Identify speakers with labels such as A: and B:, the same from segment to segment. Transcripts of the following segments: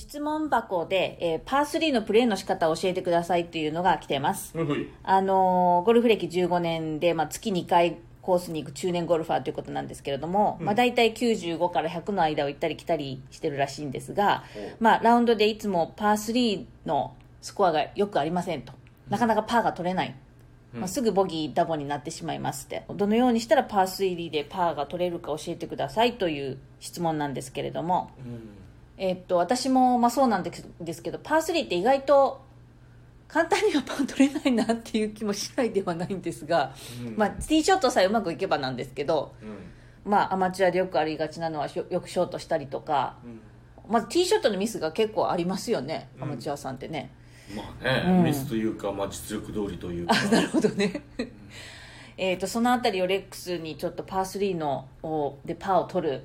A: 質問箱で、えーパー3のプレーの仕方を教えてくださいっていうのが来てます。
B: はいはい。
A: あのーゴルフ歴15年で、まあ、月2回コースに行く中年ゴルファーということなんですけれども、まあ、大体95から100の間を行ったり来たりしてるらしいんですが、まあ、ラウンドでいつもパー3のスコアがよくありませんと。なかなかパーが取れない、まあ、すぐボギーダボになってしまいますって。どのようにしたらパー3でパーが取れるか教えてくださいという質問なんですけれども、えっと私もまあそうなんですですけどパー3って意外と簡単にはパー取れないなっていう気もしないではないんですが、
B: うん。
A: まあ、ティーショットさえうまくいけばなんですけど、
B: うん。
A: まあ、アマチュアでよくありがちなのはよくショートしたりとか
B: うん。
A: まずティーショットのミスが結構ありますよね
B: うん。
A: アマチュアさんってね、
B: まあね、
A: うん。
B: ミスというか、まあ、実力通りというか。
A: あなるほどね。えーとそのあたりをレックスにちょっとパー3のをでパーを取る、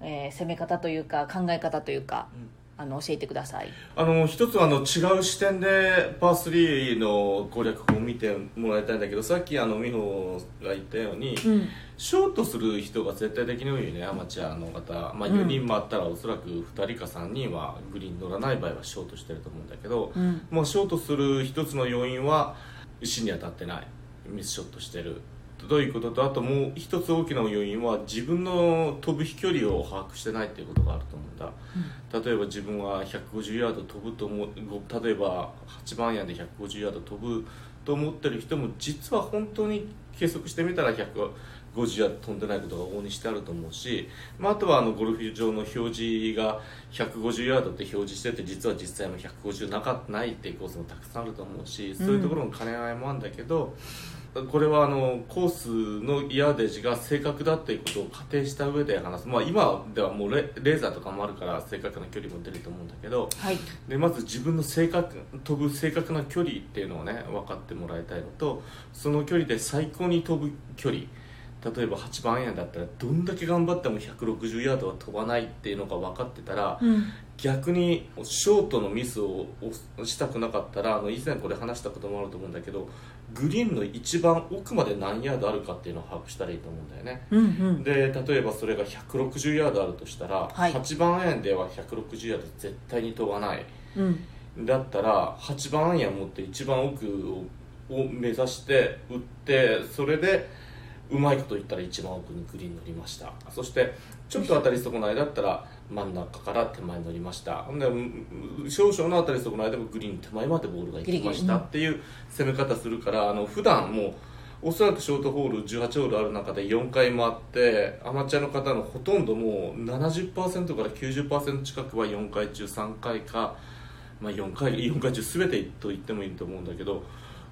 A: えー攻め方というか考え方というか、あの教えてください。
B: あの一つあの違う視点でパー3の攻略法を見てもらいたいんだけどさっきあの美穂が言ったように、
A: うん。
B: ショートする人が絶対的に多いよねアマチュアの方、まあ、4人もあったらおそらく2人か3人はグリーン乗らない場合はショートしてると思うんだけど、
A: うん。
B: まあ、ショートする一つの要因は石に当たってない。ミスショットしてるどういうこととあともう一つ大きな要因は自分の飛ぶ飛距離を把握してないっていうことがあると思うんだ、例えば自分は150ヤード飛ぶと思うご例えば8番アイアンで150ヤード飛ぶと思ってる人も実は本当に計測してみたら150ヤード飛んでないことが往々にしてあると思うし、まあ、あとはあのゴルフ場の表示が150ヤードって表示してて実は実際の150なかないっていうコースもたくさんあると思うしそういうところの兼ね合いもあるんだけど、これはあのコースのヤーデージが正確だっていうことを仮定した上で話す、まあ、今ではもうレレーザーとかもあるから正確な距離も出ると思うんだけど
A: はい。
B: でまず自分の正確飛ぶ正確な距離っていうのをね分かってもらいたいのとその距離で最高に飛ぶ距離例えば8番アイアンだったらどんだけ頑張っても160ヤードは飛ばないっていうのが分かってたら、
A: うん。
B: 逆にショートのミスをしたくなかったらあの以前これ話したこともあると思うんだけどグリーンの一番奥まで何ヤードあるかっていうのを把握したらいいと思うんだよね。
A: うんうん。
B: で例えばそれが160ヤードあるとしたら、
A: はい。
B: 8番アイアンでは160ヤード絶対に飛ばない。
A: うん。
B: だったら8番アイアン持って一番奥をを目指して打ってそれでうまいこと言ったら一番奥にグリーン乗りました。そしてちょっと当たり損ないだったら真ん中から手前に乗りました。ほんでうん少々の当たり損ないでもグリーンの手前までボールが行きました。っていう攻め方するからあの普段もうおそらくショートホール18ホールある中で4回回ってアマチュアの方のほとんどもう70%から90%近くは4回中3回か、まあ、4回4回中全てと言ってもいいと思うんだけど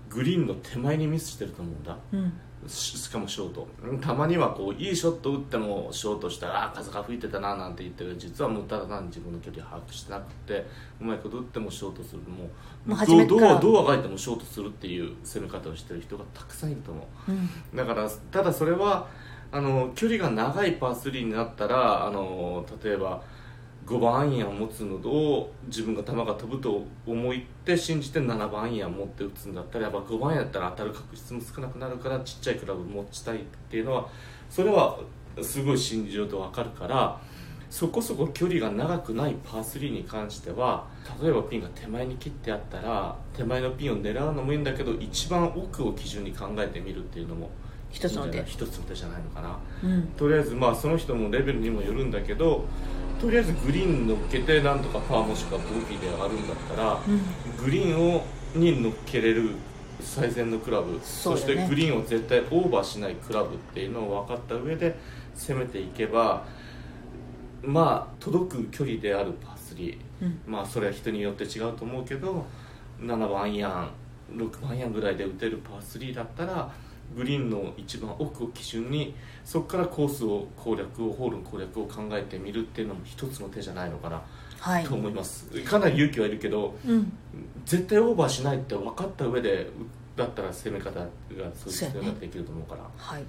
B: グリーンの手前にミスしてると思うんだ。
A: うん
B: ししかもショート。うんたまにはこういいショット打ってもショートしたらあー風が吹いてたななんて言ってる。実はもうただ単に自分の距離を把握してなくてうまいこと打ってもショートするも
A: もう
B: どうどうどうあがいてもショートするっていう攻め方をしてる人がたくさんいると思う。
A: うん。
B: だからただそれはあの距離が長いパー3になったらあの例えば5番アイアンを持つのを自分が球が飛ぶと思って信じて7番アイアンを持って打つんだったらやっぱ5番アイアンだったら当たる確率も少なくなるからちっちゃいクラブ持ちたいっていうのはそれはすごい信じようと分かるからそこそこ距離が長くないパー3に関しては例えばピンが手前に切ってあったら手前のピンを狙うのもいいんだけど一番奥を基準に考えてみるっていうのも
A: 一つの手。
B: いいんじゃない一つの手じゃないのかな。
A: うん。
B: とりあえずまあその人のレベルにもよるんだけどとりあえずグリーン乗っけてなんとかパーもしくはボギーで上がるんだったら、グリーンをに乗っけれる最善のクラブ。
A: そね。
B: してグリーンを絶対オーバーしないクラブっていうのを分かった上で攻めていけばまあ届く距離であるパー3、
A: うん。
B: まあそれは人によって違うと思うけど7番アイアン6番アイアンぐらいで打てるパー3だったらグリーンの一番奥を基準にそこからコースを攻略をホールの攻略を考えてみるっていうのも一つの手じゃないのかな、
A: はい。
B: と思います。かなり勇気はいるけど
A: うん。
B: 絶対オーバーしないって分かった上でだったら攻め方がそういうができると思うから。
A: はい、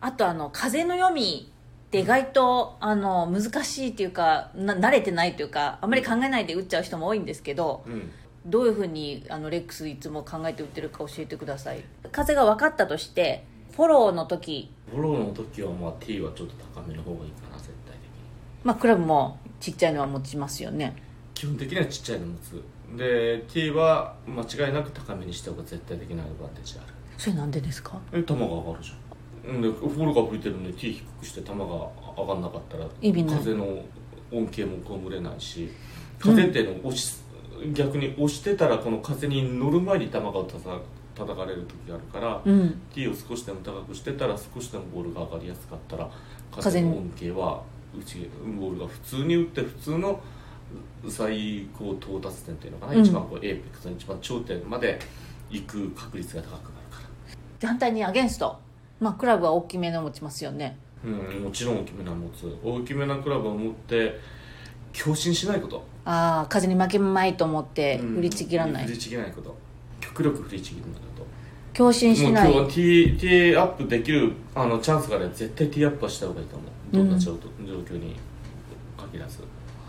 A: あとあの風の読みって意外とあの難しいっていうかな慣れてないというかあまり考えないで打っちゃう人も多いんですけど
B: うん
A: どういうふうにあのレックスいつも考えて打ってるか教えてください。風が分かったとしてフォローの時。
B: フォローの時はまあ T はちょっと高めの方がいいかな絶対的に。
A: まあクラブもちっちゃいのは持ちますよね。
B: 基基本的にはちっちゃいの持つでティーは間違いなく高めにした方が絶対的なアドバンテージある。
A: それなんでですか？
B: え球が上がるじゃん。でフォルが吹いてるのにティー低くして球が上がんなかったら
A: 意味ない。
B: 風の恩恵も被れないし風っていうのを押し、逆に押してたらこの風に乗る前に球がたた叩かれる時があるから、
A: うん。
B: ティーを少しでも高くしてたら少しでもボールが上がりやすかったら
A: 風
B: の恩恵はうちボールが普通に打って普通の最高到達点っていうのかな、
A: うん。
B: 一番こうエーペックスの一番頂点まで行く確率が高くなるから。
A: で反対にアゲンスト。まあクラブは大きめの持ちますよね。
B: うん、もちろん大きめな持つ。大きめなクラブを持って強振しないこと。
A: ああ風に負けまいと思って
B: うん。
A: 振りちぎらない、
B: 振りちぎらないこと。極力振りちぎるんだと。
A: 強振し
B: もう
A: ない
B: 今日はティーティーアップできるあのチャンスがあれば絶対ティーアップはした方がいいと思う。どんな状,、状況に限らず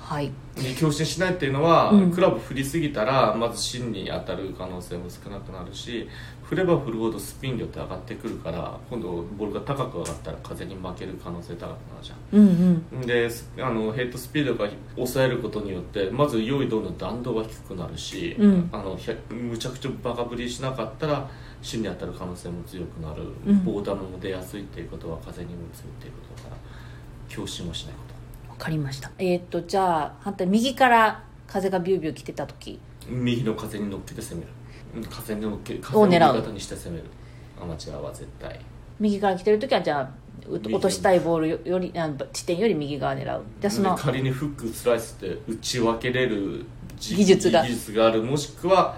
A: はい。
B: で強振しないっていうのは、
A: うん。
B: クラブ振りすぎたらまず芯に当たる可能性も少なくなるし振れば振るほどスピン量って上がってくるから今度ボールが高く上がったら風に負ける可能性高くなるじゃん。
A: うんうん。
B: であのヘッドスピードが抑えることによってまず用意どんどん弾道が低くなるし、
A: うん。
B: あのむちゃくちゃバカ振りしなかったら芯に当たる可能性も強くなる、
A: うん。
B: ボーダーも出やすいっていうことは風にも強いっていうことだから強振はしないこ
A: わかりました。えーっとじゃあ反対右から風がビュービュー来てた時。
B: と右の風に乗っけて攻める。うん風に乗っけ風を味
A: を狙う。
B: 方にして攻める。アマチュアは絶対。
A: 右から来てる時はじゃあう落としたいボールよよりあ地点より右側狙う。じゃあその
B: で仮にフックスライスって打ち分けれるじ
A: 技術が。
B: 技術があるもしくは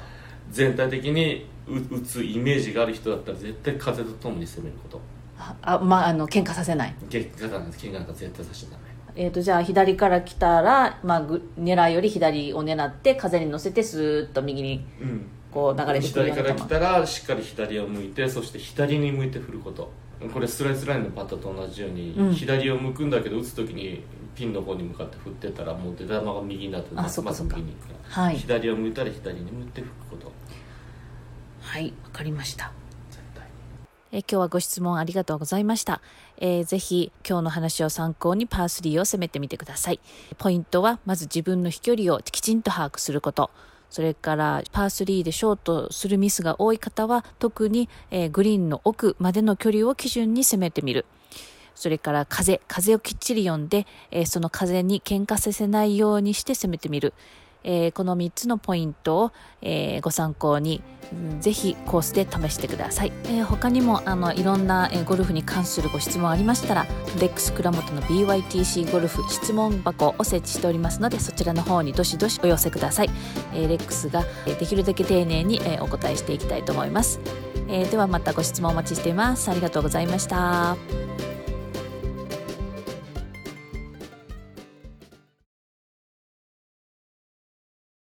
B: 全体的に打打つイメージがある人だったら絶対風とともに攻めること。
A: ああまああの喧嘩させない。
B: 結果なんです喧嘩なんか絶対させちゃダメ
A: えー、とじゃあ左から来たら、まあ、ぐ狙いより左を狙って風に乗せてスーッと右に
B: うん。
A: こう流れてくる
B: 左から来たらしっかり左を向いてそして左に向いて振ること。これスライスラインのパットと同じように、
A: うん。
B: 左を向くんだけど打つ時にピンの方に向かって振ってたらもう出玉が右になって
A: あそっかそっか。
B: 右に行く
A: はい。
B: 左を向いたら左に向いて吹くこと。
A: はいわかりましたえ今日はご質問ありがとうございました、えーぜひ今日の話を参考にパー3を攻めてみてください。ポイントはまず自分の飛距離をきちんと把握すること。それからパー3でショートするミスが多い方は特に、えーグリーンの奥までの距離を基準に攻めてみる。それから風、風をきっちり読んで、えーその風に喧嘩させないようにして攻めてみる。えーこの3つのポイントを、えーご参考に、うんぜひコースで試してください。えー他にもあのいろんな、えーゴルフに関するご質問ありましたら、レックス倉本の BYTC ゴルフ質問箱を設置しておりますので、そちらの方にどしどしお寄せください。えーレックスがえーできるだけ丁寧に、えーお答えしていきたいと思います。えーではまたご質問お待ちしています。ありがとうございました。